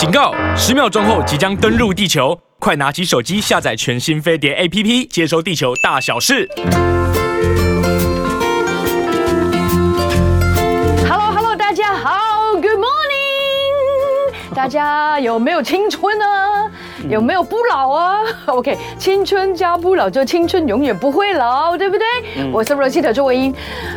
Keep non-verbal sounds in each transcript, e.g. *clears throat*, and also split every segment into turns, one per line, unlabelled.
警告！十秒钟后即将登陆地球，快拿起手机下载全新飞碟 APP，接收地球大小事。
Hello Hello，大家好，Good morning，大家有没有青春呢？有没有不老啊？*laughs* OK，青春加不老，就青春永远不会老，对不对？嗯、我是 Rosita 周文英。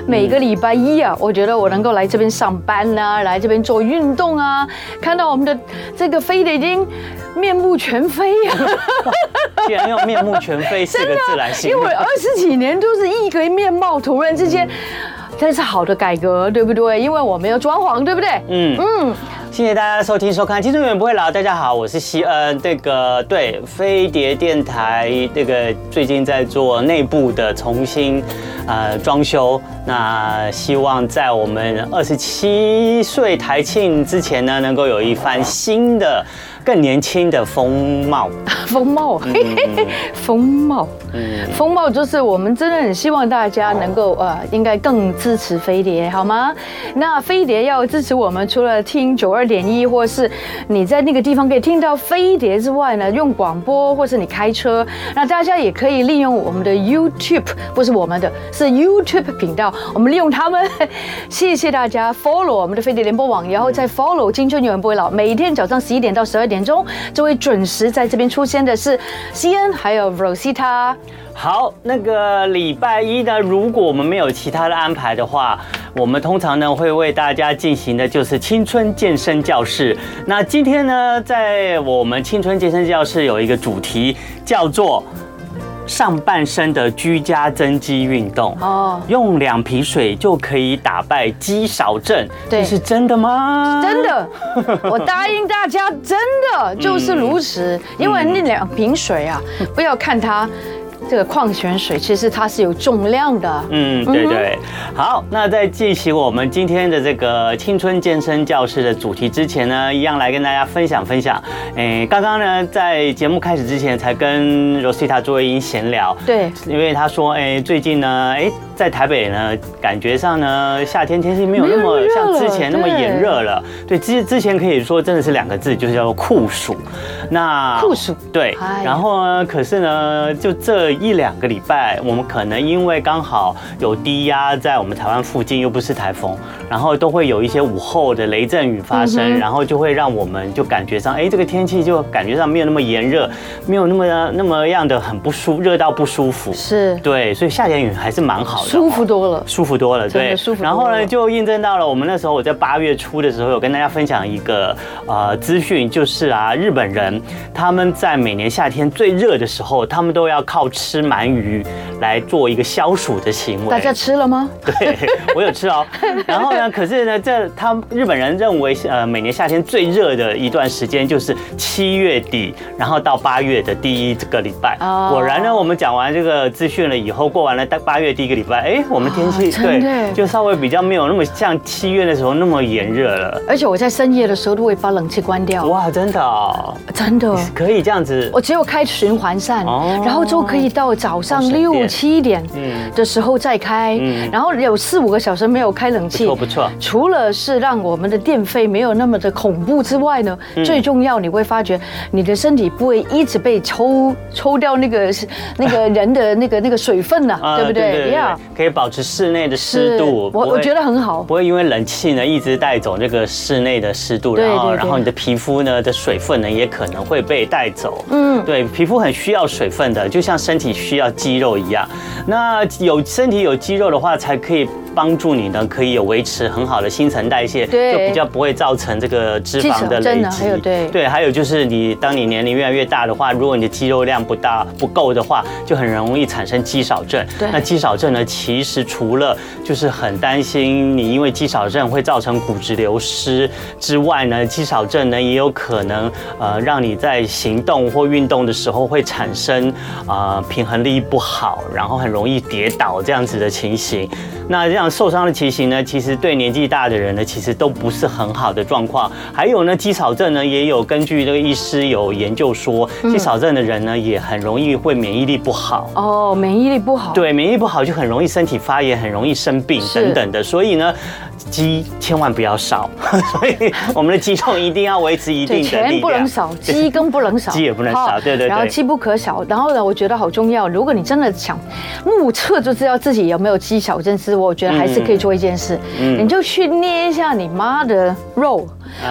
每个礼拜一啊，我觉得我能够来这边上班啊，来这边做运动啊，看到我们的这个飞的已经面目全非啊！*laughs*
竟然用“面目全非”四个字来形容，*laughs*
因为二十几年都是一个面貌，突然之间，这是好的改革，对不对？因为我没有装潢，对不对？嗯嗯。
谢谢大家收听收看《青春永远不会老》。大家好，我是希恩。这个对飞碟电台，这个最近在做内部的重新呃装修。那希望在我们二十七岁台庆之前呢，能够有一番新的。更年轻的风貌，*laughs*
风貌，嘿嘿嘿，风貌，嗯，风貌就是我们真的很希望大家能够呃，应该更支持飞碟，好吗？那飞碟要支持我们，除了听九二点一，或是你在那个地方可以听到飞碟之外呢，用广播，或是你开车，那大家也可以利用我们的 YouTube，不是我们的，是 YouTube 频道，我们利用他们。*laughs* 谢谢大家 follow 我们的飞碟联播网，然后再 follow 青春永远不会老，每天早上十一点到十二点。点钟就会准时在这边出现的是 C N，还有 Rosita。
好，那个礼拜一呢，如果我们没有其他的安排的话，我们通常呢会为大家进行的就是青春健身教室。那今天呢，在我们青春健身教室有一个主题叫做。上半身的居家增肌运动哦，用两瓶水就可以打败肌少症，这是真的吗？
真的，*laughs* 我答应大家，真的就是如此。因为那两瓶水啊，*laughs* 不要看它。这个矿泉水其实它是有重量的，
嗯，对对。好，那在进行我们今天的这个青春健身教室的主题之前呢，一样来跟大家分享分享。哎，刚刚呢，在节目开始之前才跟 Rosita 做一闲聊，
对，
因为他说，哎，最近呢，哎。在台北呢，感觉上呢，夏天天气没有那么像之前那么炎热了。对，之之前可以说真的是两个字，就是叫做酷暑。那
酷暑
对，然后呢，可是呢，就这一两个礼拜，我们可能因为刚好有低压在我们台湾附近，又不是台风，然后都会有一些午后的雷阵雨发生，然后就会让我们就感觉上，哎，这个天气就感觉上没有那么炎热，没有那么那么样的很不舒，热到不舒服。
是，
对，所以夏天雨还是蛮好的。
舒服多了，
舒服多了，对，舒服。然后呢，就印证到了我们那时候我在八月初的时候有跟大家分享一个呃资讯，就是啊，日本人他们在每年夏天最热的时候，他们都要靠吃鳗鱼来做一个消暑的行为。
大家吃了吗？*laughs*
对，我有吃哦。然后呢，可是呢，这他日本人认为呃每年夏天最热的一段时间就是七月底，然后到八月的第一个礼拜。果然呢，我们讲完这个资讯了以后，过完了八月第一个礼拜。哎，我们天气对，就稍微比较没有那么像七月的时候那么炎热了。
而且我在深夜的时候都会把冷气关掉。
哇，真的哦，
真的
可以这样子。
我只有开循环扇，然后就可以到早上六七点的时候再开，然后有四五个小时没有开冷气。
不错不错。除
了是让我们的电费没有那么的恐怖之外呢，最重要你会发觉你的身体不会一直被抽抽掉那个那个人的那个那个水分呐，对不对？呀。
可以保持室内的湿度，
我我觉得很好，
不会因为冷气呢一直带走这个室内的湿度，然后然后你的皮肤呢的水分呢也可能会被带走。嗯，对，皮肤很需要水分的，就像身体需要肌肉一样。那有身体有肌肉的话，才可以。帮助你呢，可以有维持很好的新陈代谢，就比较不会造成这个脂肪的累积。对对，还有就是你当你年龄越来越大的话，如果你的肌肉量不大不够的话，就很容易产生肌少症。那肌少症呢，其实除了就是很担心你因为肌少症会造成骨质流失之外呢，肌少症呢也有可能呃让你在行动或运动的时候会产生呃平衡力不好，然后很容易跌倒这样子的情形。那这样受伤的情形呢，其实对年纪大的人呢，其实都不是很好的状况。还有呢，肌少症呢，也有根据这个医师有研究说，肌少症的人呢，也很容易会免疫力不好。
哦，免疫力不好。
对，免疫力不好就很容易身体发炎，很容易生病等等的。所以呢，肌千万不要少，*laughs* 所以我们的肌肉一定要维持一定。
钱不能少，肌更不能少，
肌也不能少，对对对。
然后肌不可少，然后呢，我觉得好重要。如果你真的想目测就知道自己有没有肌少症，是我觉得还是可以做一件事，你就去捏一下你妈的肉。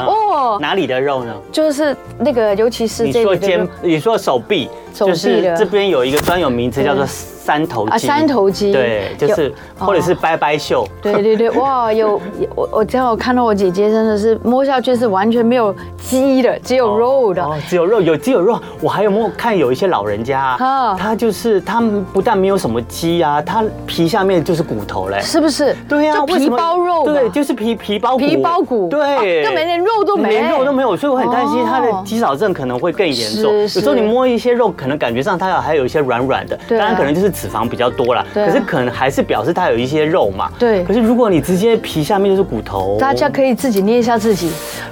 哦，哪里的肉呢？
就是那个，尤其是这个，
你说肩，你说手臂，就是这边有一个专有名词叫做。三头肌啊，
三头肌，
对，就是或者是拜拜袖，
对对对，*laughs* 哇，有我我正好看到我姐姐真的是摸下去是完全没有肌的，只有肉的，
只有肉，有肌有肉。我还有没有看有一些老人家，他就是他们不但没有什么肌啊，他皮下面就是骨头嘞，
是不是？
对呀，
皮包肉，
对，就是皮皮包骨，
皮包骨，
对，
根本连肉都没，
连肉都没有，所以我很担心他的肌少症可能会更严重。有时候你摸一些肉，可能感觉上它还有一些软软的，当然可能就是脂肪比较多。可是可能还是表示它有一些肉嘛。
对。
可是如果你直接皮下面就是骨头，
大家可以自己捏一下自己。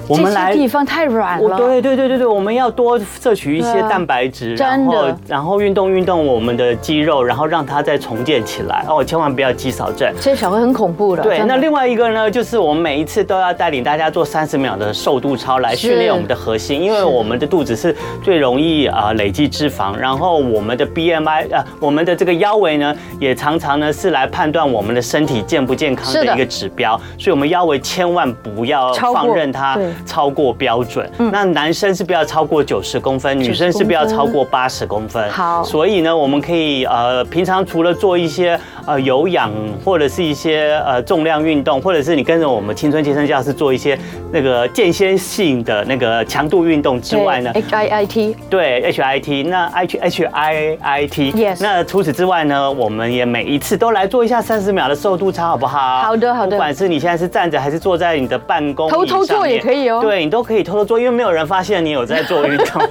我们来地方太软了。
对对对对对，我们要多摄取一些蛋白质，然后然后运动运动我们的肌肉，然后让它再重建起来。哦，千万不要肌少症，
这小孩很恐怖的。
对。那另外一个呢，就是我们每一次都要带领大家做三十秒的瘦肚操来训练我们的核心，因为我们的肚子是最容易啊累积脂肪，然后我们的 BMI 啊，我们的这个腰围呢。也常常呢是来判断我们的身体健不健康的一个指标，所以我们腰围千万不要放任它超过标准。那男生是不要超过九十公分，女生是不要超过八十公分。
好，
所以呢，我们可以呃平常除了做一些呃有氧或者是一些呃重量运动，或者是你跟着我们青春健身教室做一些那个间歇性的那个强度运动之外呢
，H I I T
对 H I T 那 H H I I T
Yes，
那除此之外呢，我们也每一次都来做一下三十秒的瘦肚操，好不好？
好的，好的。
不管是你现在是站着还是坐在你的办公，
偷偷做也可以哦。
对，你都可以偷偷做，因为没有人发现你有在做运动，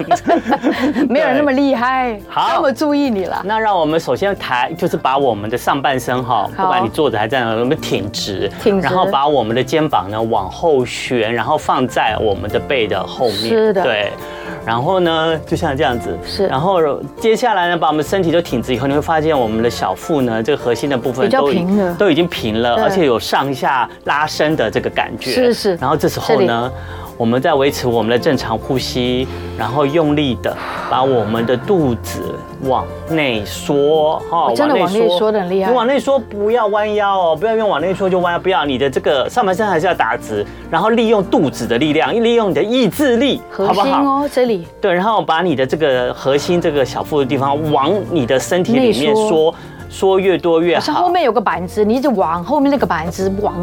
*laughs*
没有人那么厉害，*laughs* 好，那么注意你了。
那让我们首先抬，就是把我们的上半身哈，不管你坐着还是站着，我们挺直，
挺直，
然后把我们的肩膀呢往后旋，然后放在我们的背的后面。
是的，
对。然后呢，就像这样子，
是。
然后接下来呢，把我们身体都挺直以后，你会发现我们的小腹呢，这个核心的部分都
平了，
都已经平了，而且有上下拉伸的这个感觉。
是是。
然后这时候呢，我们在维持我们的正常呼吸，然后用力的把我们的肚子往内缩，哈，
真的往内缩的很厉害。
你往内缩，不要弯腰哦，不要用往内缩就弯腰，不要，你的这个上半身还是要打直，然后利用肚子的力量，利用你的意志力，
核心哦，这里。
对，然后把你的这个核心这个小腹的地方往你的身体里面缩，缩越多越好。
像后面有个板子，你一直往后面那个板子往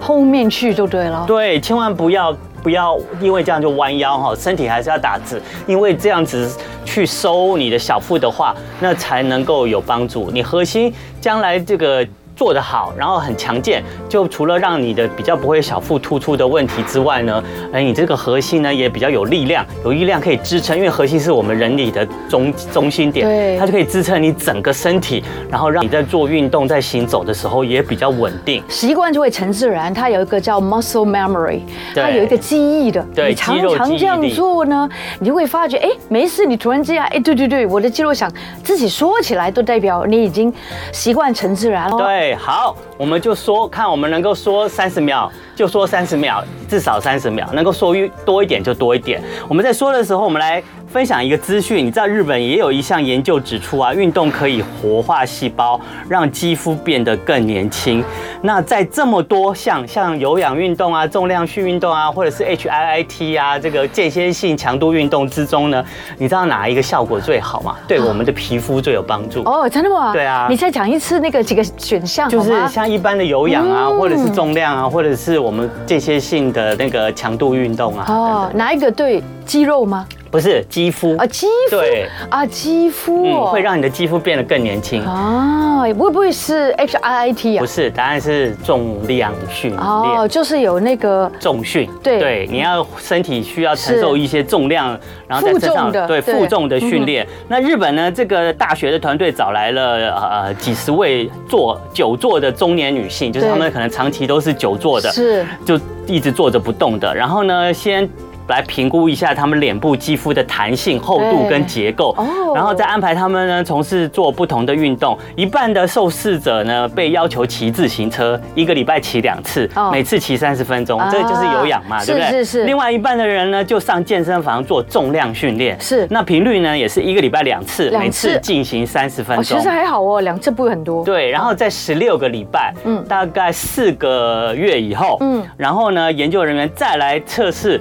后面去就对了。
对，千万不要。不要因为这样就弯腰哈，身体还是要打直，因为这样子去收你的小腹的话，那才能够有帮助。你核心将来这个。做得好，然后很强健，就除了让你的比较不会小腹突出的问题之外呢，哎，你这个核心呢也比较有力量，有力量可以支撑，因为核心是我们人体的中中心点，对，它就可以支撑你整个身体，然后让你在做运动、在行走的时候也比较稳定。
习惯就会成自然，它有一个叫 muscle memory，它有一个记忆的，
对，
你常常这样做呢，你就会发觉，哎，没事，你突然之间，哎，对对对，我的肌肉想自己说起来，都代表你已经习惯成自然了。
对。好，我们就说看我们能够说三十秒，就说三十秒，至少三十秒，能够说越多一点就多一点。我们在说的时候，我们来。分享一个资讯，你知道日本也有一项研究指出啊，运动可以活化细胞，让肌肤变得更年轻。那在这么多项像有氧运动啊、重量训运动啊，或者是 HIIT 啊这个间歇性强度运动之中呢，你知道哪一个效果最好吗？对我们的皮肤最有帮助。
哦，真的吗？
对啊。
你再讲一次那个几个选项，
就是像一般的有氧啊，或者是重量啊，或者是我们间歇性的那个强度运动啊。
哦，哪一个对肌肉吗？
不是肌肤
啊，肌肤对啊，肌肤、
嗯、会让你的肌肤变得更年轻
啊。会不会是 H I I T 啊？
不是，答案是重量训练。
哦，就是有那个
重训。
对
对，你要身体需要承受一些重量，然后在身上
的
对负重的训练。那日本呢？这个大学的团队找来了呃几十位坐久坐的中年女性，就是她们可能长期都是久坐的，
是就
一直坐着不动的。然后呢，先。来评估一下他们脸部肌肤的弹性、厚度跟结构，然后再安排他们呢从事做不同的运动。一半的受试者呢被要求骑自行车，一个礼拜骑两次，每次骑三十分钟，这就是有氧嘛，对不对？是是是。另外一半的人呢就上健身房做重量训练，是。那频率呢也是一个礼拜两次，每次进行三十分钟。
其实还好哦，两次不会很多。
对，然后在十六个礼拜，嗯，大概四个月以后，嗯，然后呢，研究人员再来测试。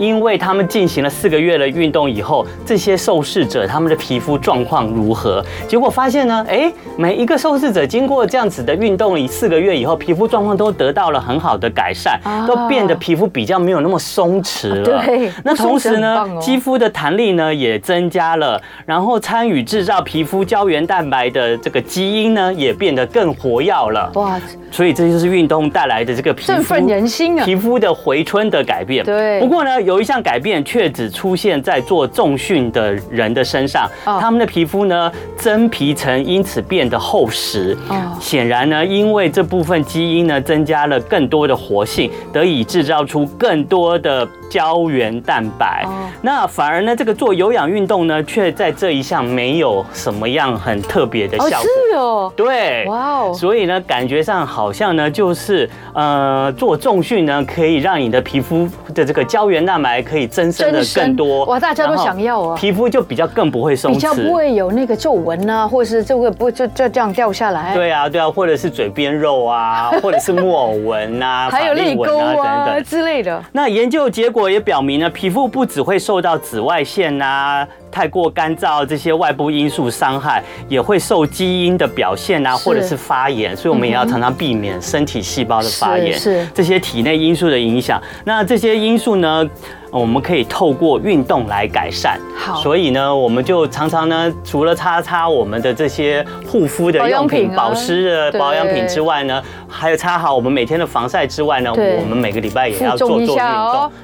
因为他们进行了四个月的运动以后，这些受试者他们的皮肤状况如何？结果发现呢，哎，每一个受试者经过这样子的运动，以四个月以后，皮肤状况都得到了很好的改善，都变得皮肤比较没有那么松弛了。对，那同时呢，肌肤的弹力呢也增加了，然后参与制造皮肤胶原蛋白的这个基因呢也变得更活跃了。哇，所以这就是运动带来的这个皮肤振
奋人心啊，
皮肤的回春的改变。对，不过呢。有一项改变却只出现在做重训的人的身上，他们的皮肤呢，真皮层因此变得厚实。显然呢，因为这部分基因呢增加了更多的活性，得以制造出更多的胶原蛋白。那反而呢，这个做有氧运动呢，却在这一项没有什么样很特别的效果。
是哦，
对，哇哦，所以呢，感觉上好像呢，就是呃，做重训呢，可以让你的皮肤的这个胶原蛋白。可以增生的更多
哇！大家都想要啊，
皮肤就比较更不会松弛，
比较不会有那个皱纹啊，或者是这个不就就这样掉下来？
对啊，对啊，或者是嘴边肉啊，*laughs* 或者是木偶纹啊，
还有泪沟啊等等之类的。
那研究结果也表明呢，皮肤不只会受到紫外线啊。太过干燥，这些外部因素伤害也会受基因的表现啊，或者是发炎，所以我们也要常常避免身体细胞的发炎，是这些体内因素的影响。那这些因素呢，我们可以透过运动来改善。好，所以呢，我们就常常呢，除了擦擦我们的这些护肤的用品、保湿的保养品之外呢，还有擦好我们每天的防晒之外呢，我们每个礼拜也要做做运动，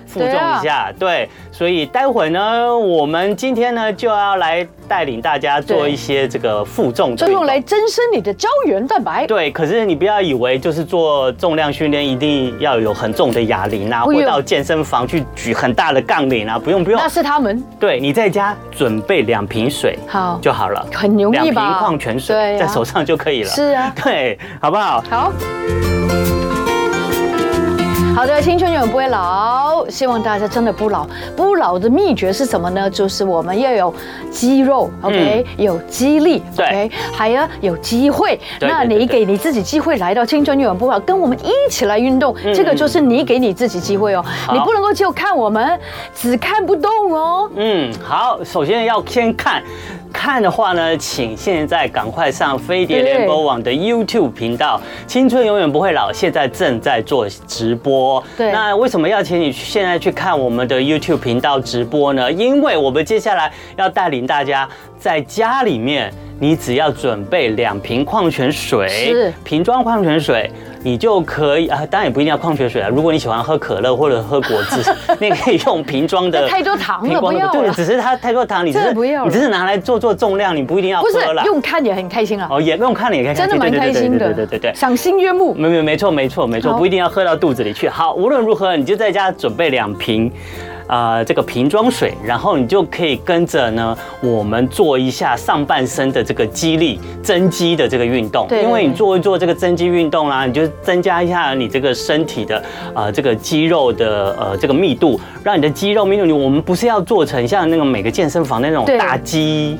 负重一下。对，所以待会呢，我们今天。呢就要来带领大家做一些这个负重，就
用来增生你的胶原蛋白。
对，可是你不要以为就是做重量训练一定要有很重的哑铃啊，或到健身房去举很大的杠铃啊，不用不用。
那是他们。
对，你在家准备两瓶水，好就好了，
很容易吧？
两瓶矿泉水在手上就可以了。
是啊，
对，好不好？
好。好的，青春永远不会老，希望大家真的不老。不老的秘诀是什么呢？就是我们要有肌肉，OK，有肌力，OK，还要有机会。那你给你自己机会来到青春永远不老，跟我们一起来运动，这个就是你给你自己机会哦。你不能够就看我们，只看不动哦。
嗯，好，首先要先看。看的话呢，请现在赶快上飞碟联播网的 YouTube 频道，青春永远不会老，现在正在做直播。对，那为什么要请你现在去看我们的 YouTube 频道直播呢？因为我们接下来要带领大家在家里面，你只要准备两瓶矿泉水，是瓶装矿泉水。你就可以啊，当然也不一定要矿泉水啊。如果你喜欢喝可乐或者喝果汁，你 *laughs* 可以用瓶装的。
太多糖了，不要。
对，只是它太多糖，你只是不要，你只是拿来做做重量，你不一定要喝了。
用看也很开心啊。
哦，也用看了也开心，
真的蛮开心的。对对对对，赏心悦目。
没没没错没错没错，不一定要喝到肚子里去。好，无论如何，你就在家准备两瓶。呃，这个瓶装水，然后你就可以跟着呢，我们做一下上半身的这个肌力增肌的这个运动。对，因为你做一做这个增肌运动啦、啊，你就增加一下你这个身体的呃这个肌肉的呃这个密度，让你的肌肉密度，你我们不是要做成像那个每个健身房那种大肌。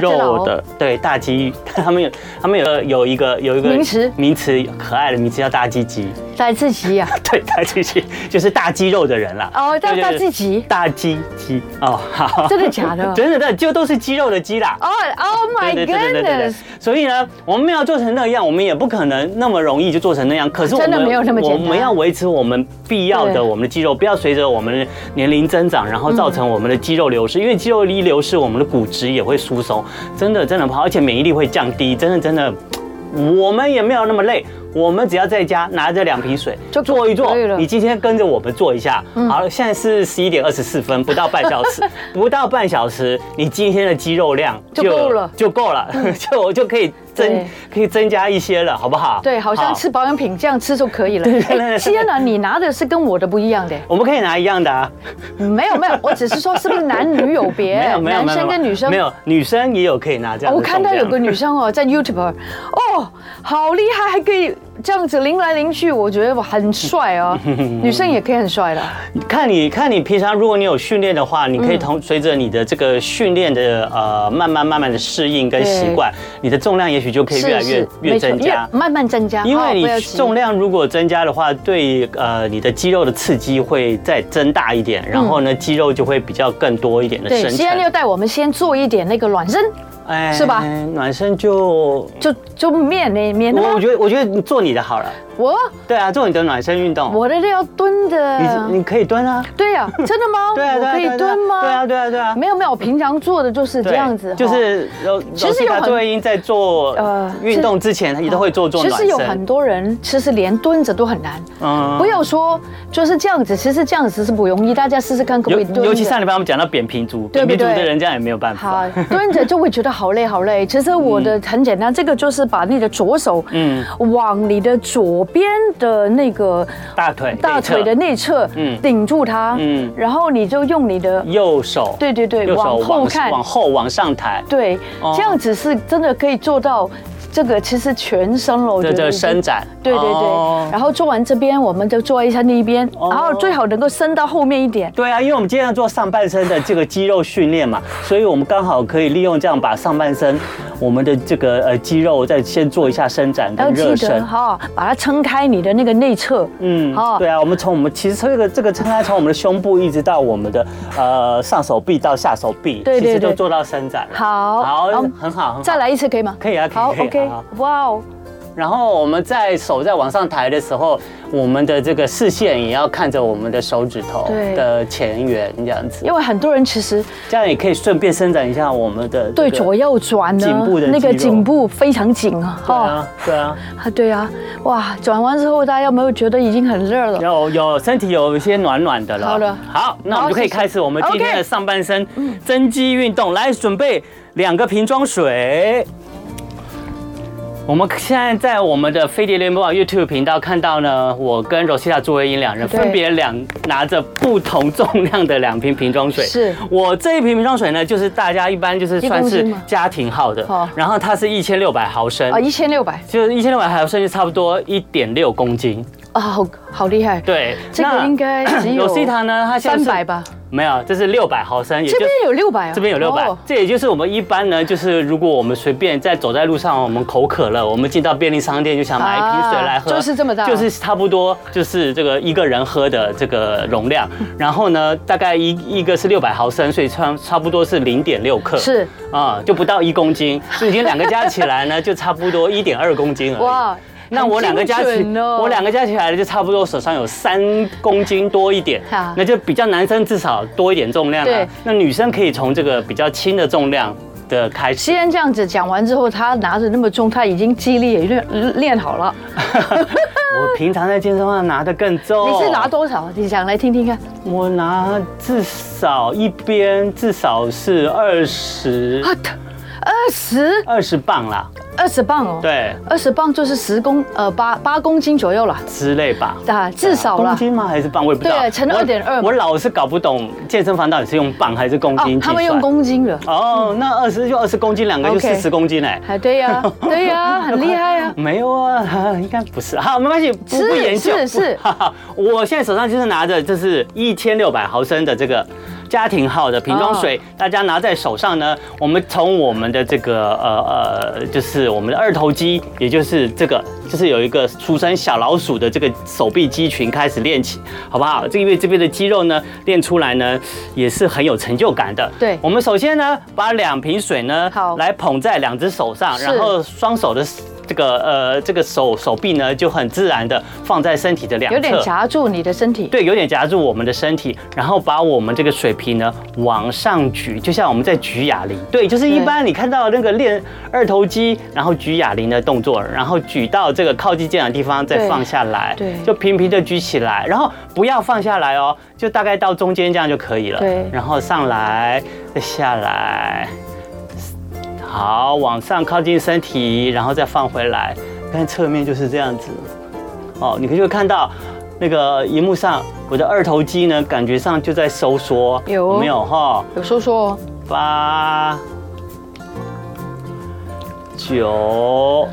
肉的对大肌，*laughs* 他们有他们有有一个有一个名词？名词可爱的名词叫大肌肌，
大肌肌啊，*laughs*
对大肌肌就是大肌肉的人啦。
哦，叫大肌肌，
大肌肌哦，好，
真的假的？*laughs*
真的真的就都是肌肉的肌啦。
哦，Oh my goodness！
所以呢，我们要做成那样，我们也不可能那么容易就做成那样。可是我们真的没有那么，我们要维持我们必要的我们的肌肉，不要随着我们的年龄增长，然后造成我们的肌肉流失，因为肌肉一流失，我们的骨质也会疏松。真的真的不好，而且免疫力会降低。真的真的，我们也没有那么累，我们只要在家拿着两瓶水就做一做。你今天跟着我们做一下。好了，现在是十一点二十四分，不到半小时，*laughs* 不到半小时，你今天的肌肉量
就够了，
就够了，*laughs* 就我就可以。增可以增加一些了，好不好？
对，好像吃保养品这样吃就可以了。对对对。天哪，你拿的是跟我的不一样的。
我们可以拿一样的啊。
没有没有，*laughs* 我只是说是不是男女有别？没有没有，男生跟女生
没有，女生也有可以拿这样。
我看到有个女生哦，在 YouTube，哦，好厉害，还可以。这样子拎来拎去，我觉得我很帅哦。*laughs* 女生也可以很帅的。
看你看你平常，如果你有训练的话，你可以同随着你的这个训练的呃慢慢慢慢的适应跟习惯，你的重量也许就可以越来越越增加，
慢慢增加。
因为你重量如果增加的话，对呃你的肌肉的刺激会再增大一点，然后呢肌肉就会比较更多一点的生成。对，
现在要带我们先做一点那个暖身。哎，是吧？
暖身就
就就面那面。
我我觉得我觉得你做你的好了。
我？
对啊，做你的暖身运动。
我的要蹲的。
你你可以蹲啊。
对呀，真的吗？*laughs*
对啊，
可以蹲吗？
对啊，对啊，对啊。
没有没有，我平常做的就是这样子。
就是其实有作为英在做呃运动之前，你都会做做暖身。
其实有很多人其实连蹲着都很难。嗯。不要说就是这样子，其实这样子是不容易，大家试试看可不可以蹲。
尤其上礼拜我们讲到扁平足，扁平足的人这样也没有办法。
好，蹲着就会觉得好累好累。其实我的很简单，这个就是把你的左手嗯往你的左边的那个
大腿
大腿的内侧嗯。顶住它嗯，然后你就用你的
右手。
对对对往后看。
往后往上抬。对，
这样子是真的可以做到。这个其实全身了，我觉得
这伸展，
对对对。然后做完这边，我们就做一下那一边，然后最好能够伸到后面一点。
对啊，因为我们今天要做上半身的这个肌肉训练嘛，所以我们刚好可以利用这样把上半身我们的这个呃肌肉再先做一下伸展跟热身，
哈，把它撑开你的那个内侧。
嗯，好。对啊，我们从我们其实这个这个撑开从我们的胸部一直到我们的呃上手臂到下手臂，对对对，其实都做到伸展。
好，
好，很好，
再来一次可以吗？
可以啊，
好，OK。哇哦！
然后我们在手在往上抬的时候，我们的这个视线也要看着我们的手指头的前缘这样子。
因为很多人其实
这样也可以顺便伸展一下我们的
对左右转颈部的那个颈部非常紧啊！
对啊，对啊，
啊对啊！哇，转完之后大家有没有觉得已经很热了？
有有，身体有一些暖暖的了。
好的，
好，那我们就可以开始我们今天的上半身增肌运动。来，准备两个瓶装水。我们现在在我们的飞碟联播网 YouTube 频道看到呢，我跟 Rosita 朱维英两人分别两拿着不同重量的两瓶瓶装水。是。我这一瓶瓶装水呢，就是大家一般就是算是家庭号的，然后它是一千六百毫升。啊，
一千六百，
就是一千六百毫升就差不多一点六公斤
啊，好好厉害。
对，
这个应该 *clears throat* 只有
Rosita 呢，它三百吧。没有，这是六百毫升，也
这边有六百啊，
这边有六百，这也就是我们一般呢，就是如果我们随便在走在路上，我们口渴了，我们进到便利商店就想买一瓶水来喝，
就是这么大，
就是差不多就是这个一个人喝的这个容量。然后呢，大概一一个是六百毫升，所以差差不多是零点六克，是啊，就不到一公斤，*laughs* 所以两个加起来呢，就差不多一点二公斤而已。哇。那我两个加起，我两个加起来就差不多手上有三公斤多一点，那就比较男生至少多一点重量啊。那女生可以从这个比较轻的重量的开始。
既然这样子讲完之后，他拿着那么重，他已经肌力也练练好了。*laughs*
我平常在健身房拿的更重。
你是拿多少？你想来听听看。
我拿至少一边至少是二十。
二十？
二十磅啦。
二十磅哦，
对，
二十磅就是十公呃八八公斤左右了
之类吧，
啊，至少
公斤吗？还是磅？我也不知道。
对，乘二点二。
我老是搞不懂健身房到底是用磅还是公斤。
他们用公斤的。
哦，那二十就二十公斤，两个就四十公斤哎。
哎，对呀，*laughs* 对呀，很厉害啊。
没有啊，应该不是。好，没关系，不不研究。
是是。*laughs*
我现在手上就是拿着，这是一千六百毫升的这个。家庭号的瓶装水，大家拿在手上呢。我们从我们的这个呃呃，就是我们的二头肌，也就是这个，就是有一个俗称小老鼠的这个手臂肌群开始练起，好不好？这因为这边的肌肉呢练出来呢，也是很有成就感的。对，我们首先呢，把两瓶水呢，好，来捧在两只手上，然后双手的。这这个呃这个手手臂呢就很自然的放在身体的两侧，
有点夹住你的身体，
对，有点夹住我们的身体，然后把我们这个水平呢往上举，就像我们在举哑铃，对，就是一般你看到那个练二头肌，然后举哑铃的动作，然后举到这个靠近肩膀的地方再放下来，对，就平平的举起来，然后不要放下来哦，就大概到中间这样就可以了，对，然后上来再下来。好，往上靠近身体，然后再放回来。看侧面就是这样子。哦，你可以就看到那个荧幕上，我的二头肌呢，感觉上就在收缩。有，有没有哈？
有收缩。
八九，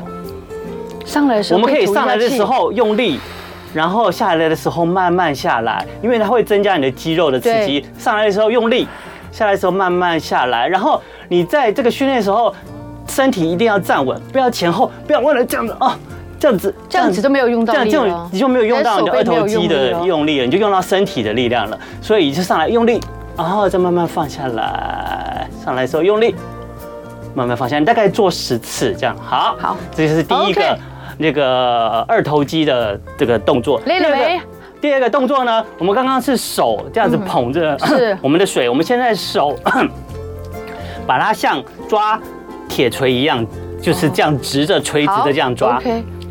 上来的时候，
我们可以上来的时候用力，然后下来的时候慢慢下来，因为它会增加你的肌肉的刺激。上来的时候用力。下来的时候慢慢下来，然后你在这个训练的时候，身体一定要站稳，不要前后，不要为了这样子哦，这样子
这样子都没有用到力，
这样你就没有用到你的二头肌的用力了，你就用到身体的力量了。所以就上来用力，然后再慢慢放下来，上来的时候用力，慢慢放下你，大概做十次这样。好，好，这就是第一个那个二头肌的这个动作。
累了没？
第二个动作呢，我们刚刚是手这样子捧着 *coughs* 我们的水，我们现在手 *coughs* 把它像抓铁锤一样，就是这样直着垂直的这样抓。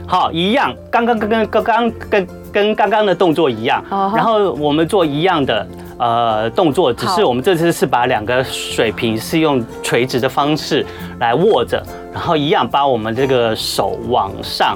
好，一样，刚刚跟跟刚刚跟跟刚刚的动作一样。然后我们做一样的呃动作，只是我们这次是把两个水瓶是用垂直的方式来握着，然后一样把我们这个手往上。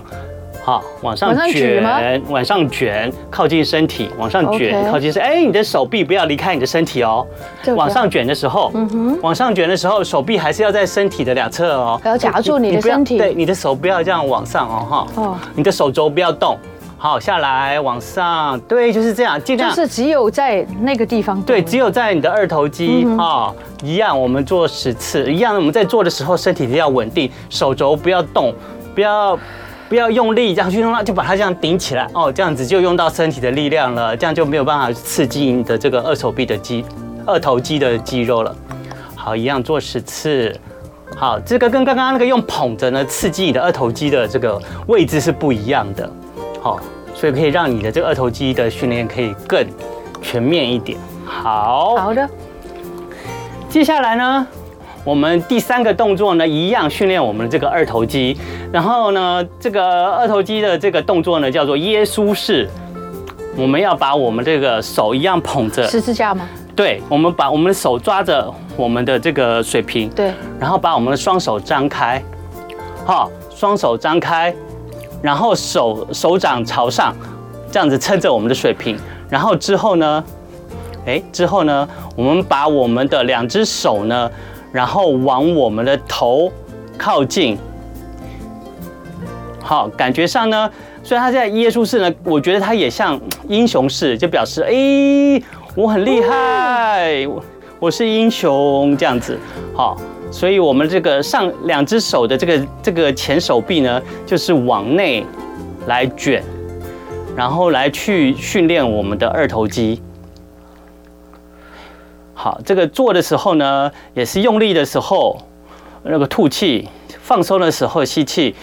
好，往上卷，往上卷，靠近身体，往上卷，靠近身。哎，你的手臂不要离开你的身体哦。往上卷的时候，嗯哼，往上卷的时候，手臂还是要在身体的两侧哦。
要夹住你的身体。
对，你的手不要这样往上哦，哈。哦。你的手肘不要动。好，下来，往上。对，就是这样，尽量。
就是只有在那个地方。
对，只有在你的二头肌啊，一样，我们做十次，一样。我们在做的时候，身体一定要稳定，手肘不要动，不要。不要用力这样去弄它，就把它这样顶起来哦，这样子就用到身体的力量了，这样就没有办法刺激你的这个二手臂的肌、二头肌的肌肉了。好，一样做十次。好，这个跟刚刚那个用捧着呢，刺激你的二头肌的这个位置是不一样的。好，所以可以让你的这个二头肌的训练可以更全面一点。好，
好的。
接下来呢？我们第三个动作呢，一样训练我们的这个二头肌。然后呢，这个二头肌的这个动作呢，叫做耶稣式。我们要把我们这个手一样捧着
十字架吗？
对，我们把我们的手抓着我们的这个水瓶，
对，
然后把我们的双手张开，好，双手张开，然后手手掌朝上，这样子撑着我们的水瓶。然后之后呢，哎，之后呢，我们把我们的两只手呢。然后往我们的头靠近，好，感觉上呢，虽然他在耶稣式呢，我觉得他也像英雄式，就表示哎，我很厉害，我我是英雄这样子，好，所以我们这个上两只手的这个这个前手臂呢，就是往内来卷，然后来去训练我们的二头肌。好，这个做的时候呢，也是用力的时候，那个吐气；放松的时候吸气，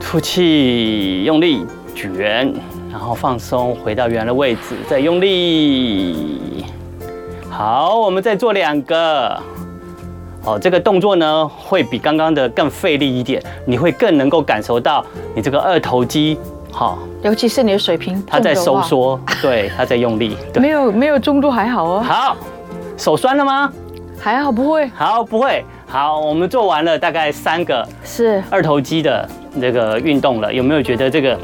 吐气，用力卷，然后放松，回到原来的位置，再用力。好，我们再做两个。哦，这个动作呢，会比刚刚的更费力一点，你会更能够感受到你这个二头肌。好，
尤其是你的水平，
它在收缩，对，它在用力。
没有没有中度还好哦。
好。手酸了吗？
还好，不会。
好，不会。好，我们做完了大概三个是二头肌的那个运动了。有没有觉得这个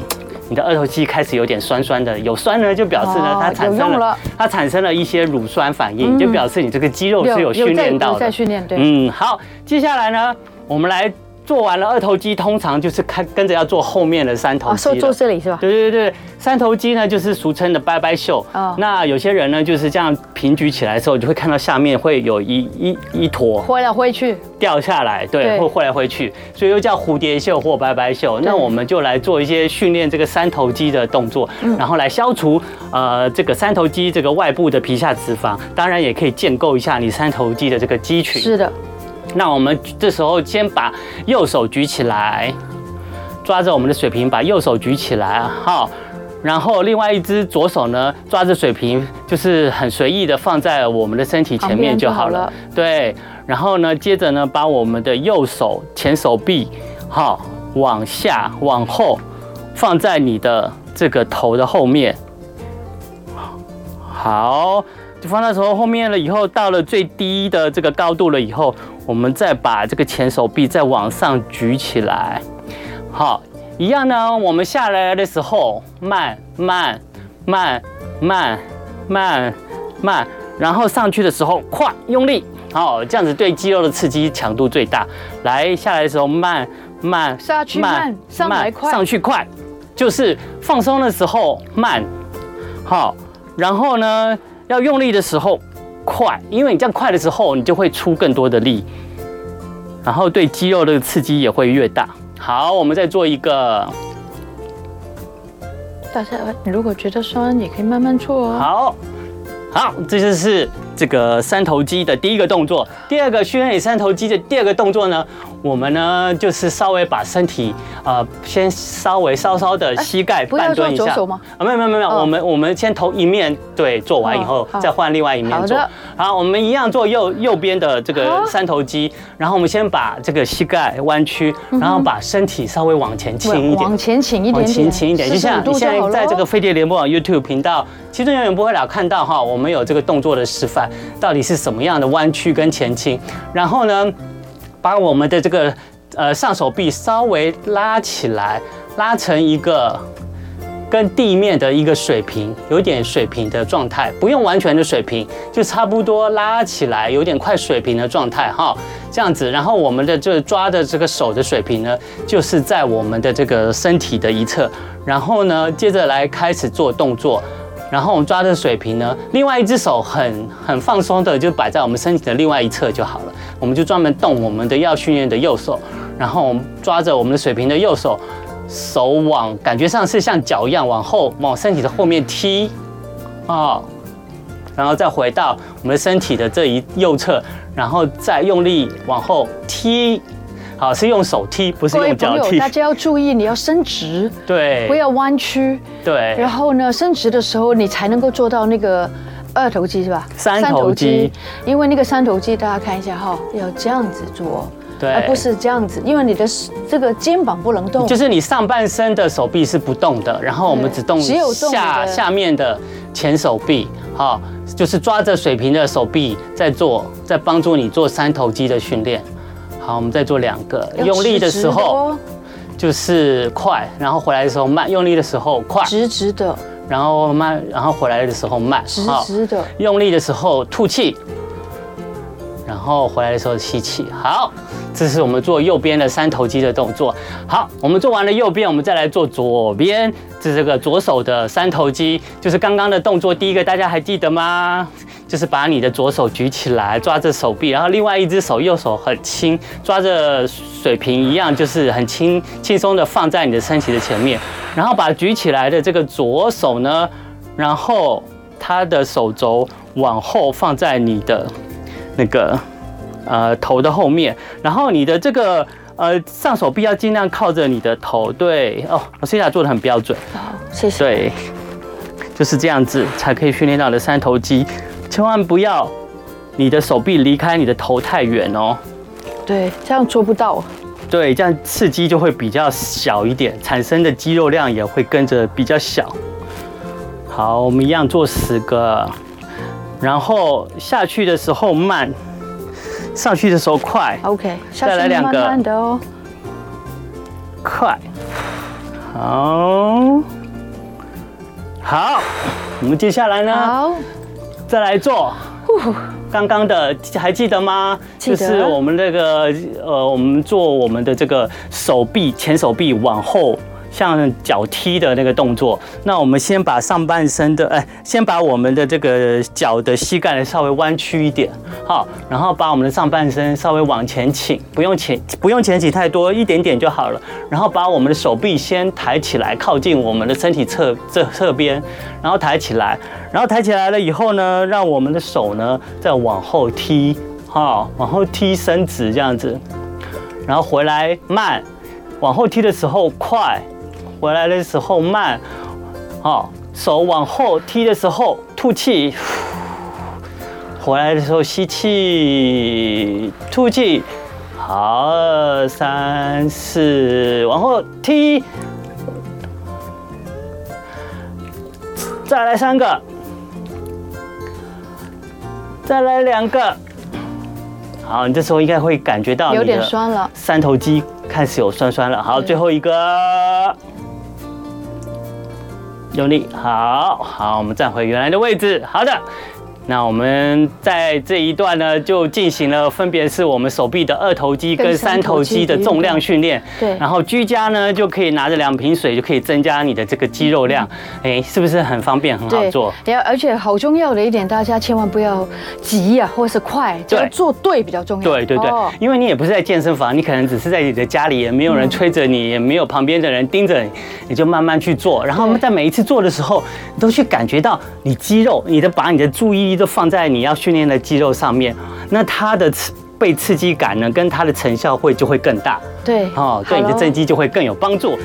你的二头肌开始有点酸酸的？有酸呢，就表示呢它产生了它产生了一些乳酸反应，就表示你这个肌肉是有训练到的。
在训练，对。
嗯，好，接下来呢，我们来。做完了二头肌，通常就是看跟着要做后面的三头肌。
哦，做这里是吧？
对对对，三头肌呢就是俗称的拜拜袖。哦。那有些人呢就是这样平举起来的时候，你就会看到下面会有一一一坨
挥来挥去
掉下来，对，会挥来挥去，所以又叫蝴蝶袖或拜拜袖。那我们就来做一些训练这个三头肌的动作，然后来消除呃这个三头肌这个外部的皮下脂肪，当然也可以建构一下你三头肌的这个肌群。
是的。
那我们这时候先把右手举起来，抓着我们的水瓶，把右手举起来，好，然后另外一只左手呢，抓着水瓶，就是很随意的放在我们的身体前面就好了。好了对，然后呢，接着呢，把我们的右手前手臂，好，往下往后放在你的这个头的后面，好。就放到头后面了，以后到了最低的这个高度了以后，我们再把这个前手臂再往上举起来。好，一样呢。我们下来的时候慢慢慢慢慢慢，然后上去的时候快用力。好，这样子对肌肉的刺激强度最大。来，下来的时候慢慢
下去慢，上来快，
上去快，就是放松的时候慢。好，然后呢？要用力的时候快，因为你这样快的时候，你就会出更多的力，然后对肌肉的刺激也会越大。好，我们再做一个。
大家如果觉得酸，也可以慢慢做哦。
好，好，这就是这个三头肌的第一个动作。第二个训练三头肌的第二个动作呢？我们呢，就是稍微把身体，呃，先稍微稍稍的膝盖半蹲一下。啊，没有没有没有，我们我们先头一面对做完以后，再换另外一面做。好，我们一样做右右边的这个三头肌，然后我们先把这个膝盖弯曲，然后把身体稍微往前倾一点，
往前倾一点，
往前倾一点，就像你现在在这个飞碟联播网 YouTube 频道，其中永远不会老看到哈，我们有这个动作的示范，到底是什么样的弯曲跟前倾，然后呢，把我们的这个呃上手臂稍微拉起来，拉成一个跟地面的一个水平，有点水平的状态，不用完全的水平，就差不多拉起来，有点快水平的状态哈，这样子。然后我们的这抓的这个手的水平呢，就是在我们的这个身体的一侧，然后呢，接着来开始做动作。然后我们抓的水平呢，另外一只手很很放松的就摆在我们身体的另外一侧就好了。我们就专门动我们的要训练的右手，然后我们抓着我们的水平的右手，手往感觉上是像脚一样往后往身体的后面踢，啊，然后再回到我们身体的这一右侧，然后再用力往后踢。好，是用手踢，不是用脚踢。
大家要注意，你要伸直，
对，
不要弯曲，
对。
然后呢，伸直的时候，你才能够做到那个二头肌，是吧？
三头肌。
因为那个三头肌，大家看一下哈，要这样子做，
对，
而不是这样子，因为你的这个肩膀不能动。
就是你上半身的手臂是不动的，然后我们只动下下面的前手臂，好，就是抓着水平的手臂在做，在帮助你做三头肌的训练。好，我们再做两个。用力的时候就是快，然后回来的时候慢。用力的时候快，
直直的，
然后慢，然后回来的时候慢，
直直的。
用力的时候吐气，然后回来的时候吸气。好，这是我们做右边的三头肌的动作。好，我们做完了右边，我们再来做左边，这是这个左手的三头肌，就是刚刚的动作。第一个大家还记得吗？就是把你的左手举起来，抓着手臂，然后另外一只手右手很轻，抓着水瓶一样，就是很轻轻松的放在你的身体的前面，然后把举起来的这个左手呢，然后他的手肘往后放在你的那个呃头的后面，然后你的这个呃上手臂要尽量靠着你的头，对哦，我现在做的很标准，
好，谢谢，
对，就是这样子才可以训练到你的三头肌。千万不要，你的手臂离开你的头太远哦。
对，这样做不到。
对，这样刺激就会比较小一点，产生的肌肉量也会跟着比较小。好，我们一样做十个，然后下去的时候慢，上去的时候快。
OK，
再来两个。
慢慢的哦。
快。好。好，我们接下来呢？
好。
再来做，刚刚的还记得吗？就是我们那个呃，我们做我们的这个手臂前手臂往后。像脚踢的那个动作，那我们先把上半身的，哎，先把我们的这个脚的膝盖稍微弯曲一点，好，然后把我们的上半身稍微往前倾，不用前不用前倾太多，一点点就好了。然后把我们的手臂先抬起来，靠近我们的身体侧这侧边，然后抬起来，然后抬起来了以后呢，让我们的手呢再往后踢，好，往后踢伸直这样子，然后回来慢。往后踢的时候快，回来的时候慢。好，手往后踢的时候吐气，回来的时候吸气，吐气。好，二三四，往后踢。再来三个，再来两个。好，你这时候应该会感觉到有点酸了，三头肌开始有酸酸了。好，最后一个，用力。好好，我们站回原来的位置。好的。那我们在这一段呢，就进行了分别是我们手臂的二头肌跟三头肌的重量训练。对。然后居家呢，就可以拿着两瓶水，就可以增加你的这个肌肉量。哎，是不是很方便，很好做？
对，而且好重要的一点，大家千万不要急啊，或是快，就要做对比较重要。
对对对，因为你也不是在健身房，你可能只是在你的家里，也没有人催着你，也没有旁边的人盯着你，你就慢慢去做。然后我们在每一次做的时候，你都去感觉到你肌肉，你的把你的注意力。就放在你要训练的肌肉上面，那它的刺被刺激感呢，跟它的成效会就会更大。
对，
哦，对你的增肌就会更有帮助。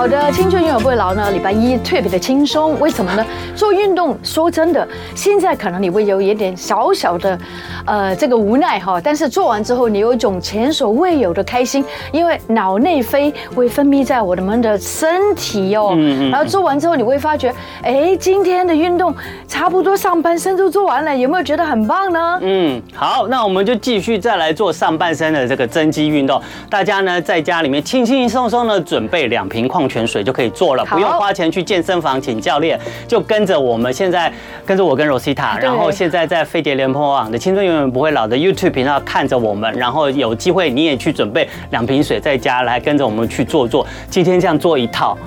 好的，青春永远不会老呢。礼拜一特别的轻松，为什么呢？做运动，说真的，现在可能你会有一点小小的，呃，这个无奈哈。但是做完之后，你有一种前所未有的开心，因为脑内啡会分泌在我们的身体哦。嗯嗯。然后做完之后，你会发觉，哎，今天的运动差不多上半身都做完了，有没有觉得很棒呢？
嗯，好，那我们就继续再来做上半身的这个增肌运动。大家呢，在家里面轻轻松松的准备两瓶矿泉水就可以做了，不用花钱去健身房请教练，就跟着我们现在跟着我跟 Rosita，然后现在在飞碟联播网的青春永远不会老的 YouTube 频道看着我们，然后有机会你也去准备两瓶水在家来跟着我们去做做，今天这样做一套。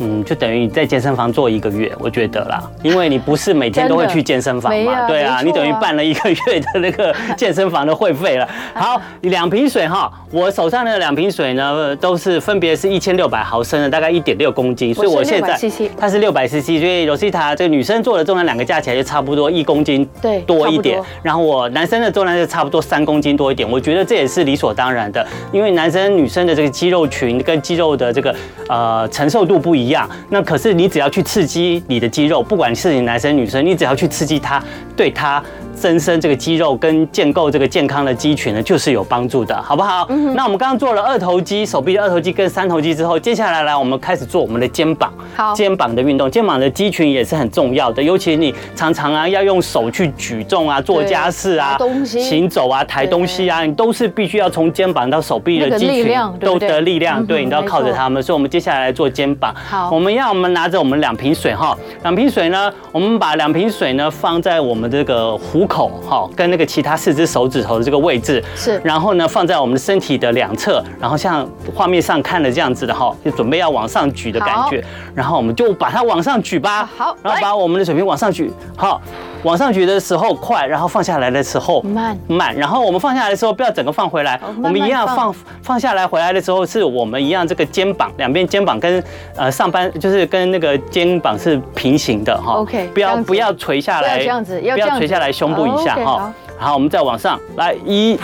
嗯，就等于你在健身房做一个月，我觉得啦，因为你不是每天都会去健身房嘛，啊对啊，啊，你等于办了一个月的那个 *laughs* 健身房的会费了。*laughs* 好，两瓶水哈，我手上的两瓶水呢，都是分别是一千六百毫升的，大概一点六公斤，所以我现在它是六百 CC，所以 Rosita 这个女生做的重量两个加起来就差不多一公斤多一点，然后我男生的重量就差不多三公斤多一点，我觉得这也是理所当然的，因为男生女生的这个肌肉群跟肌肉的这个呃承受度不一样。一样，那可是你只要去刺激你的肌肉，不管是你男生女生，你只要去刺激它，对它。增生这个肌肉跟建构这个健康的肌群呢，就是有帮助的，好不好？嗯。那我们刚刚做了二头肌，手臂的二头肌跟三头肌之后，接下来来我们开始做我们的肩膀。好。肩膀的运动，肩膀的肌群也是很重要的，尤其你常常啊要用手去举重啊、做家事啊、东西行走啊、抬东西啊，你都是必须要从肩膀到手臂的肌群都得力量，对，你都要靠着他们。所以，我们接下来来做肩膀。好。我们要我们拿着我们两瓶水哈，两瓶水呢，我们把两瓶水呢放在我们这个壶口哈，跟那个其他四只手指头的这个位置是，然后呢放在我们的身体的两侧，然后像画面上看的这样子的哈，就准备要往上举的感觉，然后我们就把它往上举吧，好，然后把我们的水平往上举，好，往上举的时候快，然后放下来的时候慢。慢，然后我们放下来的时候不要整个放回来，我们一样放。放下来回来的时候是我们一样这个肩膀两边肩膀跟呃上半就是跟那个肩膀是平行的哈，OK，不要不要垂下来，这样子，不要垂下来胸部以下。好，然后我们再往上来一，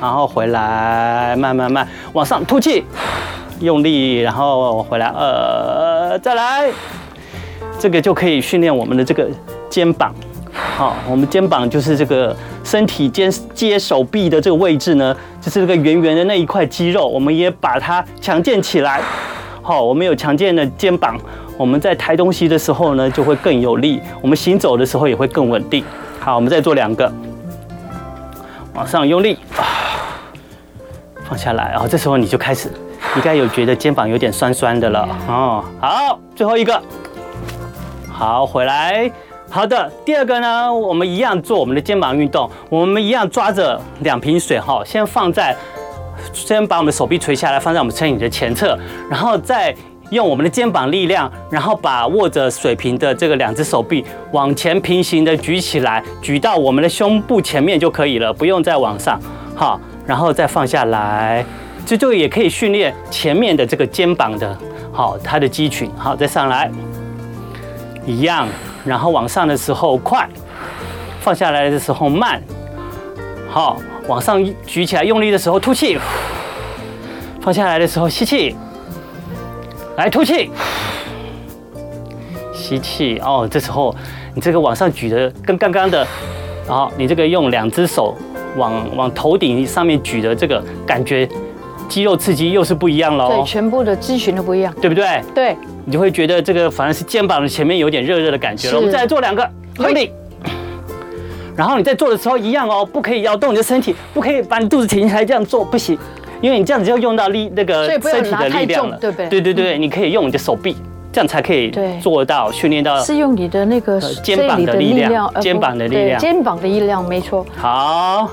然后回来，慢慢慢往上吐气，用力，然后回来呃，再来，这个就可以训练我们的这个肩膀。好，我们肩膀就是这个身体肩接手臂的这个位置呢，就是这个圆圆的那一块肌肉，我们也把它强健起来。好，我们有强健的肩膀，我们在抬东西的时候呢就会更有力，我们行走的时候也会更稳定。好，我们再做两个，往上用力，放下来，然后这时候你就开始，应该有觉得肩膀有点酸酸的了哦。好，最后一个，好，回来，好的，第二个呢，我们一样做我们的肩膀运动，我们一样抓着两瓶水哈，先放在，先把我们的手臂垂下来，放在我们身体的前侧，然后再。用我们的肩膀力量，然后把握着水瓶的这个两只手臂往前平行的举起来，举到我们的胸部前面就可以了，不用再往上，好，然后再放下来，这就也可以训练前面的这个肩膀的，好，它的肌群，好，再上来，一样，然后往上的时候快，放下来的时候慢，好，往上举起来用力的时候吐气。放下来的时候吸气，来吐气，吸气哦。这时候你这个往上举的跟刚刚的，然后你这个用两只手往往头顶上面举的这个感觉，肌肉刺激又是不一样喽。
对，全部的肌群都不一样，
对不对？
对，
你就会觉得这个反而是肩膀的前面有点热热的感觉了。我们再来做两个，用力。然后你在做的时候一样哦，不可以摇动你的身体，不可以把你肚子挺起来这样做，不行，因为你这样子就用到力那个身体的力量了，
对不对？
对对对，你可以用你的手臂，这样才可以做到训练到。
是用你的那个
肩膀的力量，肩膀的力量，
肩膀的力量，没错。
好，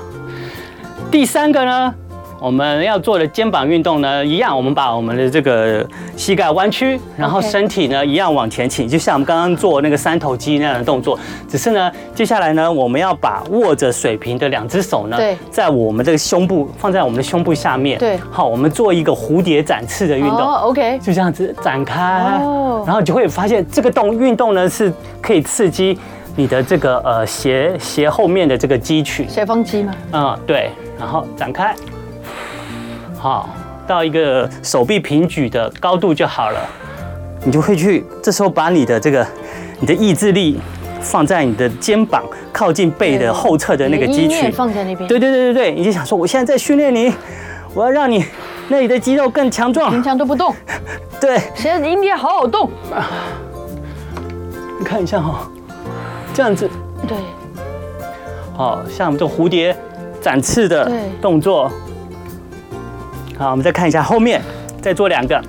第三个呢？我们要做的肩膀运动呢，一样，我们把我们的这个膝盖弯曲，然后身体呢一样往前倾，就像我们刚刚做那个三头肌那样的动作。只是呢，接下来呢，我们要把握着水平的两只手呢，在我们这个胸部放在我们的胸部下面。对，好，我们做一个蝴蝶展翅的运动。哦，OK，就这样子展开，然后就会发现这个动运动呢是可以刺激你的这个呃斜斜后面的这个肌群。
斜方肌吗？
嗯，对，然后展开。好，到一个手臂平举的高度就好了，你就会去，这时候把你的这个，你的意志力放在你的肩膀靠近背的后侧的那个肌群，
放在那边。
对对对对对，你就想说，我现在在训练你，我要让你那里的肌肉更强壮。
平常都不动。
对。
现在应该好好动。
你看一下哈，这样子。
对。
好像我们这蝴蝶展翅的动作。好，我们再看一下后面，再做两个。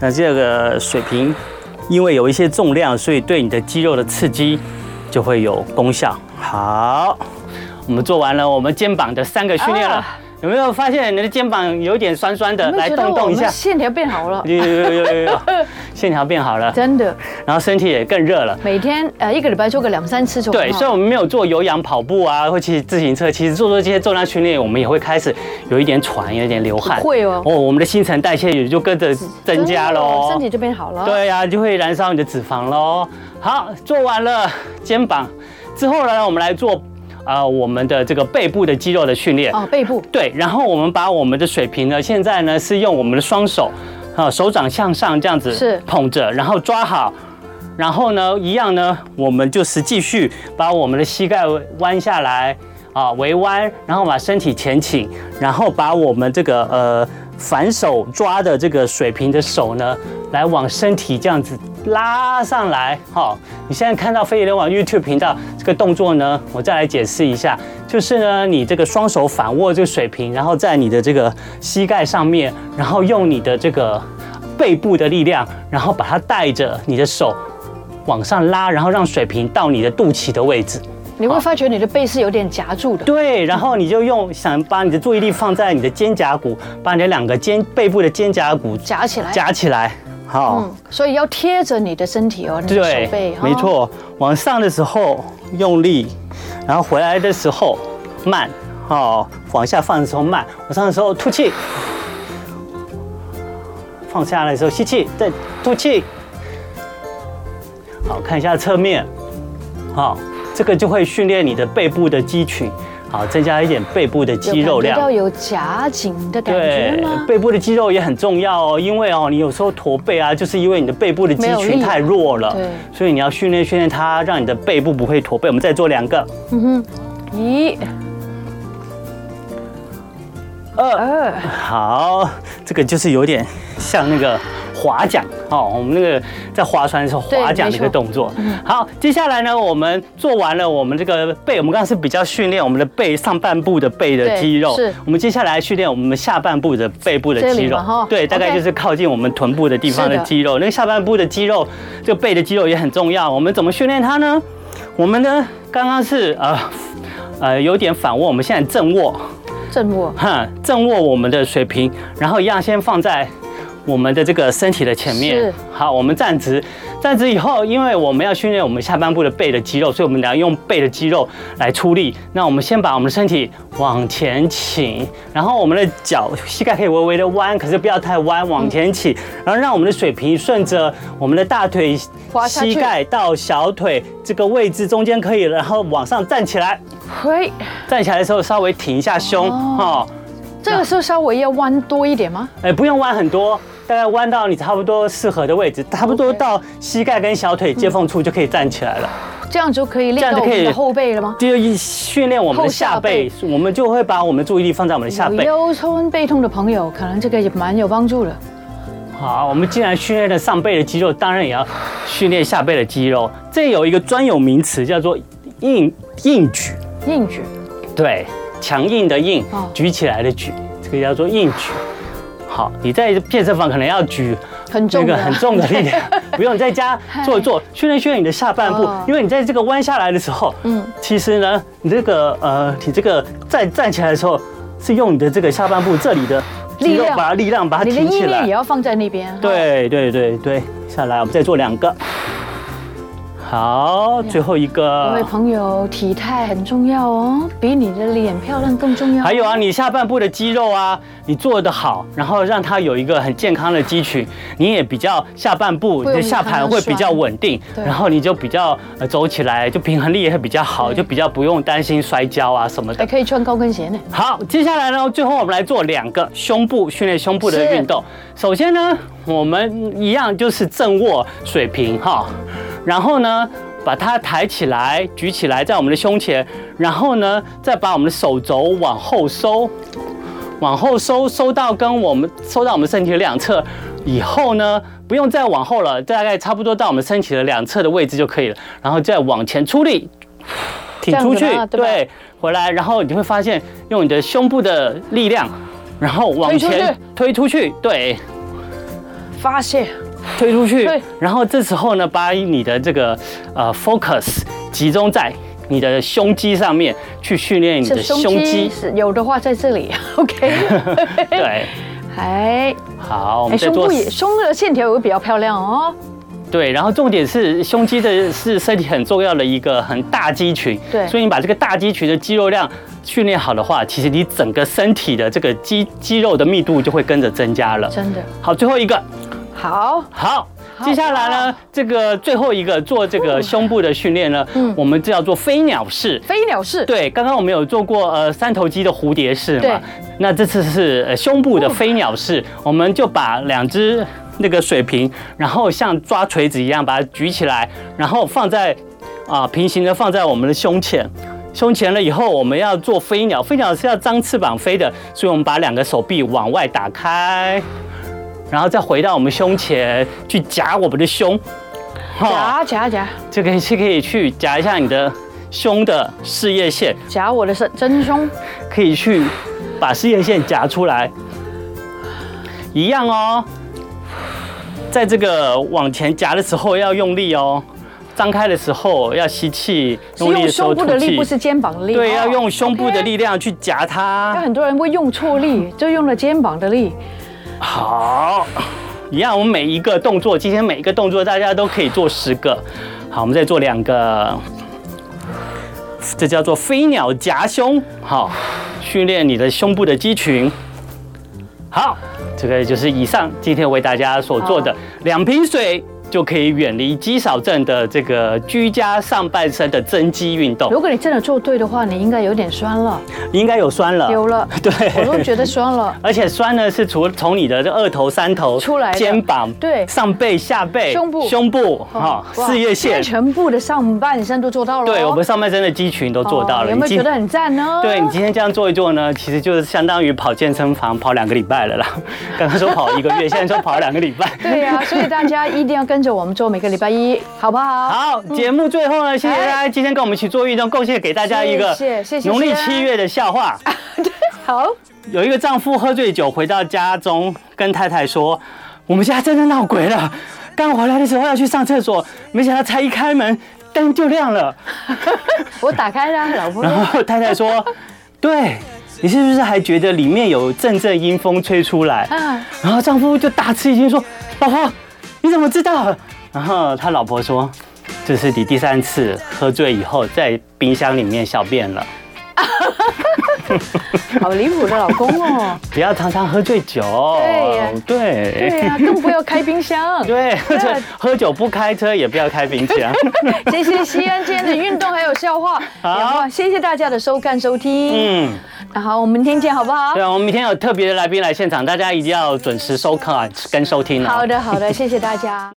那这个水平，因为有一些重量，所以对你的肌肉的刺激就会有功效。好，我们做完了我们肩膀的三个训练了。有没有发现你的肩膀有点酸酸的？来动动一下，
线条变好了。
有有有有有有，线条变好了，
真的。
然后身体也更热了。
每天呃一个礼拜做个两三次就好。
对，虽然我们没有做有氧跑步啊，或骑自行车，其实做做这些重量训练，我们也会开始有一点喘，有一点流汗。
会哦。
哦，我们的新陈代谢也就跟着增加喽，
身体就变好了。
对呀，就会燃烧你的脂肪喽。好，做完了肩膀之后呢，我们来做。啊、呃，我们的这个背部的肌肉的训练。
哦，背部。
对，然后我们把我们的水平呢，现在呢是用我们的双手啊，手掌向上这样子是。捧着，然后抓好，然后呢一样呢，我们就是继续把我们的膝盖弯下来啊，围弯，然后把身体前倾，然后把我们这个呃反手抓的这个水平的手呢，来往身体这样子。拉上来，好，你现在看到飞碟联网 YouTube 频道这个动作呢，我再来解释一下，就是呢，你这个双手反握这个水平，然后在你的这个膝盖上面，然后用你的这个背部的力量，然后把它带着你的手往上拉，然后让水平到你的肚脐的位置。
你会发觉你的背是有点夹住的。
对，然后你就用想把你的注意力放在你的肩胛骨，把你的两个肩背部的肩胛骨
夹起来，
夹起来。好、
嗯，所以要贴着你的身体哦，你的手背。
没错，往上的时候用力，然后回来的时候慢。好，往下放的时候慢，往上的时候吐气，放下来的时候吸气，再吐气。好，看一下侧面。好，这个就会训练你的背部的肌群。好，增加一点背部的肌肉量，
要有夹紧的感觉
吗？背部的肌肉也很重要哦，因为哦，你有时候驼背啊，就是因为你的背部的肌群太弱了，对，所以你要训练训练它，让你的背部不会驼背。我们再做两个，嗯哼，一，二，好，这个就是有点像那个。划桨哦，我们那个在划船的时候划桨的一个动作。好，接下来呢，我们做完了我们这个背，我们刚刚是比较训练我们的背上半部的背的肌肉。是。我们接下来训练我们下半部的背部的肌肉。对，大概就是靠近我们臀部的地方的肌肉。那个下半部的肌肉，这个背的肌肉也很重要。我们怎么训练它呢？我们呢，刚刚是呃呃有点反握，我们现在正握。
正握。
哈，正握我们的水平，然后一样先放在。我们的这个身体的前面，好，我们站直，站直以后，因为我们要训练我们下半部的背的肌肉，所以我们要用背的肌肉来出力。那我们先把我们的身体往前倾，然后我们的脚膝盖可以微微的弯，可是不要太弯，往前倾，然后让我们的水平顺着我们的大腿、膝盖到小腿这个位置中间可以，然后往上站起来。嘿，站起来的时候稍微挺一下胸，哈。
这个时候稍微要弯多一点吗？
哎，不用弯很多，大概弯到你差不多适合的位置，差不多到膝盖跟小腿接缝处就可以站起来了。
这样就可以练到我们的后背了吗？
就训练我们的下背，我们就会把我们注意力放在我们的下背。
腰酸背痛的朋友，可能这个也蛮有帮助的。
好，我们既然训练了上背的肌肉，当然也要训练下背的肌肉。这有一个专有名词叫做硬硬举。
硬举。
对，强硬的硬，举起来的举，这个叫做硬举。好，你在健身房可能要举很重个、很重的力量，*laughs* 不用你在家做一做，训练训练你的下半部，因为你在这个弯下来的时候，嗯，其实呢，你这个呃，你这个站站起来的时候，是用你的这个下半部这里的肌肉把它力量把它挺起来，
也要放在那边。
对对对对，下来我们再做两个。好，最后一个。
各位朋友，体态很重要哦，比你的脸漂亮更重要。
还有啊，你下半部的肌肉啊，你做得好，然后让它有一个很健康的肌群，你也比较下半部你的下盘会比较稳定，然后你就比较呃走起来就平衡力也会比较好，就比较不用担心摔跤啊什么的。
还可以穿高跟鞋呢。
好，接下来呢，最后我们来做两个胸部训练胸部的运动。首先呢，我们一样就是正卧水平哈。然后呢，把它抬起来，举起来，在我们的胸前。然后呢，再把我们的手肘往后收，往后收，收到跟我们收到我们身体的两侧。以后呢，不用再往后了，大概差不多到我们身体的两侧的位置就可以了。然后再往前出力，挺出去，对，回来。然后你会发现，用你的胸部的力量，然后往前推出去，对，
发泄。
推出去，然后这时候呢，把你的这个呃 focus 集中在你的胸肌上面，去训练你的胸肌。
有的话在这里，*laughs* OK。*laughs*
对，
哎，
好，我们
胸部也胸的线条也会比较漂亮哦。
对，然后重点是胸肌的是身体很重要的一个很大肌群，对，所以你把这个大肌群的肌肉量训练好的话，其实你整个身体的这个肌肌肉的密度就会跟着增加了。
真的。
好，最后一个。
好
好，接下来呢，这个最后一个做这个胸部的训练呢，嗯，我们叫做飞鸟式。
飞鸟式，
对，刚刚我们有做过呃三头肌的蝴蝶式嘛，那这次是胸部的飞鸟式，我们就把两只那个水平，然后像抓锤子一样把它举起来，然后放在啊平行的放在我们的胸前，胸前了以后，我们要做飞鸟，飞鸟是要张翅膀飞的，所以我们把两个手臂往外打开。然后再回到我们胸前去夹我们的胸，
夹夹夹，
就可以是可以去夹一下你的胸的事业线，
夹我的是真胸，
可以去把事业线夹出来，一样哦。在这个往前夹的时候要用力哦，张开的时候要吸气，
用力的时候吐气。胸部的力不是肩膀的力，
对，要用胸部的力量去夹它。
有很多人会用错力，就用了肩膀的力。
好，一样，我们每一个动作，今天每一个动作，大家都可以做十个。好，我们再做两个，这叫做飞鸟夹胸。好，训练你的胸部的肌群。好，这个就是以上今天为大家所做的两瓶水。就可以远离肌少症的这个居家上半身的增肌运动。
如果你真的做对的话，你应该有点酸了。
应该有酸了。
有了。*laughs*
对。
我都觉得酸了。
而且酸呢，是从从你的这二头、三头出来，肩膀、对，上背、下背、胸部、胸部，哈，事业线，
全部的上半身都做到了。
对，我们上半身的肌群都做到了。
有没有觉得很赞呢？
对，你今天这样做一做呢，其实就是相当于跑健身房跑两个礼拜了啦。*laughs* 刚刚说跑一个月，现在说跑了两个礼拜。
对呀，所以大家一定要跟着我们做每个礼拜。一，好不好？
好，节目最后呢，谢谢大家今天跟我们一起做运动，贡献给大家一个农历七月的笑话。*laughs*
好，
有一个丈夫喝醉酒回到家中，跟太太说：“我们家真的闹鬼了。刚回来的时候要去上厕所，没想到才一开门，灯就亮了。*laughs*
我打开了，老婆。
然后太太说：对，你是不是还觉得里面有阵阵阴风吹出来？然后丈夫就大吃一惊说：老婆。” *laughs* 你怎么知道？然后他老婆说：“这是你第三次喝醉以后在冰箱里面小便了。*laughs* ”
*laughs* 好离谱的老公哦！*laughs*
不要常常喝醉酒。
对对对啊，更不要开冰箱。*laughs*
对，喝酒不开车，也不要开冰箱。
谢谢西安今天的运动还有笑话。好，谢谢大家的收看收听。嗯，那好，我们明天见，好不好？
对啊，我们明天有特别的来宾来现场，大家一定要准时收看跟收听。
好的，好的，谢谢大家。